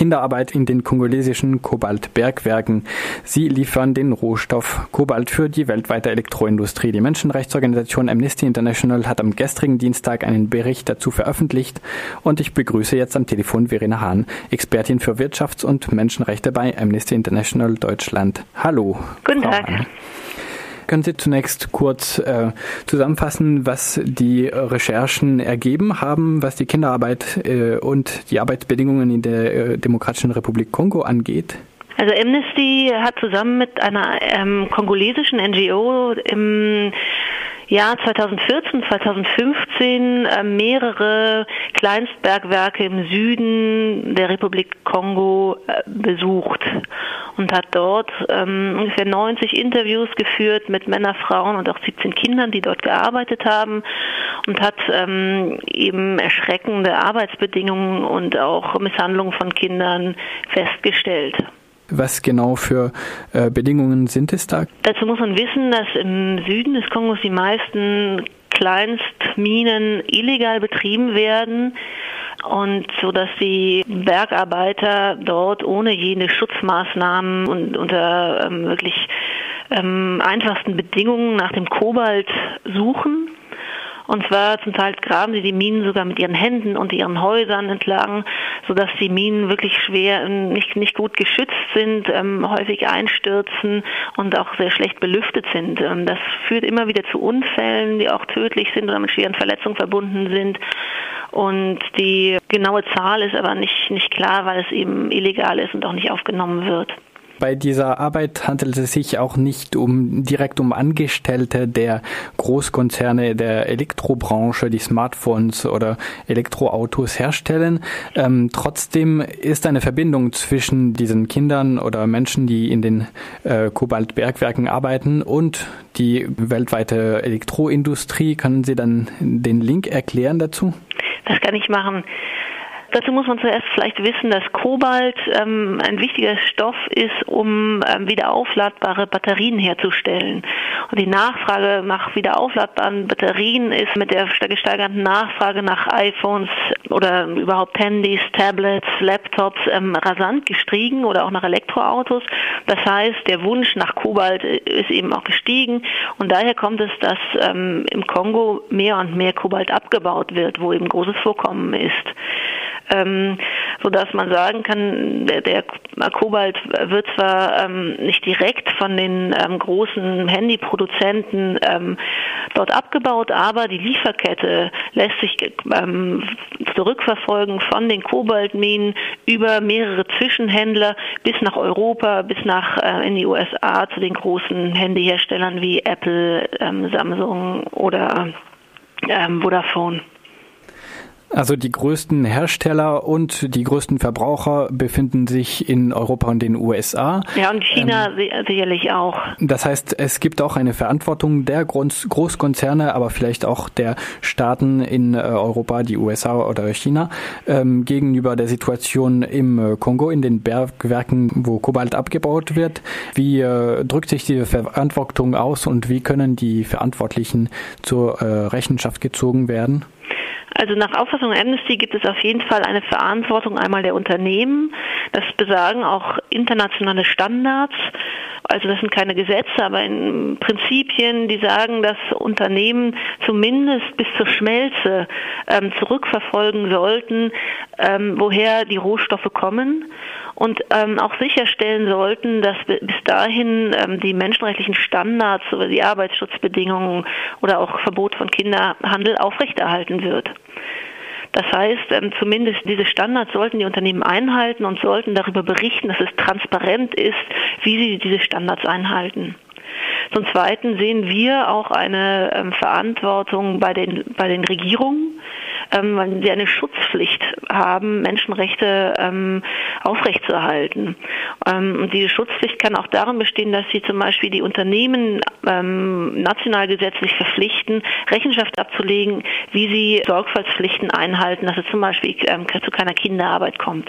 Kinderarbeit in den kongolesischen Kobaltbergwerken. Sie liefern den Rohstoff Kobalt für die weltweite Elektroindustrie. Die Menschenrechtsorganisation Amnesty International hat am gestrigen Dienstag einen Bericht dazu veröffentlicht und ich begrüße jetzt am Telefon Verena Hahn, Expertin für Wirtschafts- und Menschenrechte bei Amnesty International Deutschland. Hallo. Guten Tag. Hahn. Können Sie zunächst kurz äh, zusammenfassen, was die Recherchen ergeben haben, was die Kinderarbeit äh, und die Arbeitsbedingungen in der äh, Demokratischen Republik Kongo angeht? Also Amnesty hat zusammen mit einer ähm, kongolesischen NGO im Jahr 2014, 2015 äh, mehrere Kleinstbergwerke im Süden der Republik Kongo äh, besucht und hat dort ähm, ungefähr 90 Interviews geführt mit Männern, Frauen und auch 17 Kindern, die dort gearbeitet haben und hat ähm, eben erschreckende Arbeitsbedingungen und auch Misshandlungen von Kindern festgestellt. Was genau für äh, Bedingungen sind es da? Dazu muss man wissen, dass im Süden des Kongos die meisten Kleinstminen illegal betrieben werden und so dass die Bergarbeiter dort ohne jene Schutzmaßnahmen und unter ähm, wirklich ähm, einfachsten Bedingungen nach dem Kobalt suchen und zwar zum Teil graben sie die Minen sogar mit ihren Händen und ihren Häusern entlang, sodass die Minen wirklich schwer, ähm, nicht, nicht gut geschützt sind, ähm, häufig einstürzen und auch sehr schlecht belüftet sind. Ähm, das führt immer wieder zu Unfällen, die auch tödlich sind oder mit schweren Verletzungen verbunden sind. Und die genaue Zahl ist aber nicht, nicht klar, weil es eben illegal ist und auch nicht aufgenommen wird. Bei dieser Arbeit handelt es sich auch nicht um direkt um Angestellte der Großkonzerne der Elektrobranche, die Smartphones oder Elektroautos herstellen. Ähm, trotzdem ist eine Verbindung zwischen diesen Kindern oder Menschen, die in den äh, Kobaltbergwerken arbeiten und die weltweite Elektroindustrie. Können Sie dann den Link erklären dazu? Das kann ich machen. Dazu muss man zuerst vielleicht wissen, dass Kobalt ähm, ein wichtiger Stoff ist, um ähm, wieder aufladbare Batterien herzustellen. Und die Nachfrage nach wieder aufladbaren Batterien ist mit der gesteigerten Nachfrage nach iPhones oder überhaupt Handys, Tablets, Laptops ähm, rasant gestiegen oder auch nach Elektroautos. Das heißt, der Wunsch nach Kobalt ist eben auch gestiegen und daher kommt es, dass ähm, im Kongo mehr und mehr Kobalt abgebaut wird, wo eben großes Vorkommen ist ähm, so dass man sagen kann, der, der Kobalt wird zwar ähm, nicht direkt von den ähm, großen Handyproduzenten ähm, dort abgebaut, aber die Lieferkette lässt sich ähm, zurückverfolgen von den Kobaltminen über mehrere Zwischenhändler bis nach Europa, bis nach äh, in die USA zu den großen Handyherstellern wie Apple, ähm, Samsung oder ähm, Vodafone. Also die größten Hersteller und die größten Verbraucher befinden sich in Europa und den USA. Ja, und China ähm, sicherlich auch. Das heißt, es gibt auch eine Verantwortung der Großkonzerne, aber vielleicht auch der Staaten in äh, Europa, die USA oder China, ähm, gegenüber der Situation im äh, Kongo, in den Bergwerken, wo Kobalt abgebaut wird. Wie äh, drückt sich diese Verantwortung aus und wie können die Verantwortlichen zur äh, Rechenschaft gezogen werden? Also nach Auffassung Amnesty gibt es auf jeden Fall eine Verantwortung einmal der Unternehmen. Das besagen auch internationale Standards. Also das sind keine Gesetze, aber in Prinzipien, die sagen, dass Unternehmen zumindest bis zur Schmelze ähm, zurückverfolgen sollten, ähm, woher die Rohstoffe kommen und ähm, auch sicherstellen sollten, dass bis dahin ähm, die menschenrechtlichen Standards oder die Arbeitsschutzbedingungen oder auch Verbot von Kinderhandel aufrechterhalten wird. Das heißt, ähm, zumindest diese Standards sollten die Unternehmen einhalten und sollten darüber berichten, dass es transparent ist, wie sie diese Standards einhalten. Zum Zweiten sehen wir auch eine ähm, Verantwortung bei den, bei den Regierungen, ähm, weil sie eine Schutzpflicht haben, Menschenrechte ähm, aufrechtzuerhalten. Ähm, und diese Schutzpflicht kann auch darin bestehen, dass sie zum Beispiel die Unternehmen ähm, national gesetzlich verpflichten, Rechenschaft abzulegen, wie sie Sorgfaltspflichten einhalten, dass es zum Beispiel ähm, zu keiner Kinderarbeit kommt.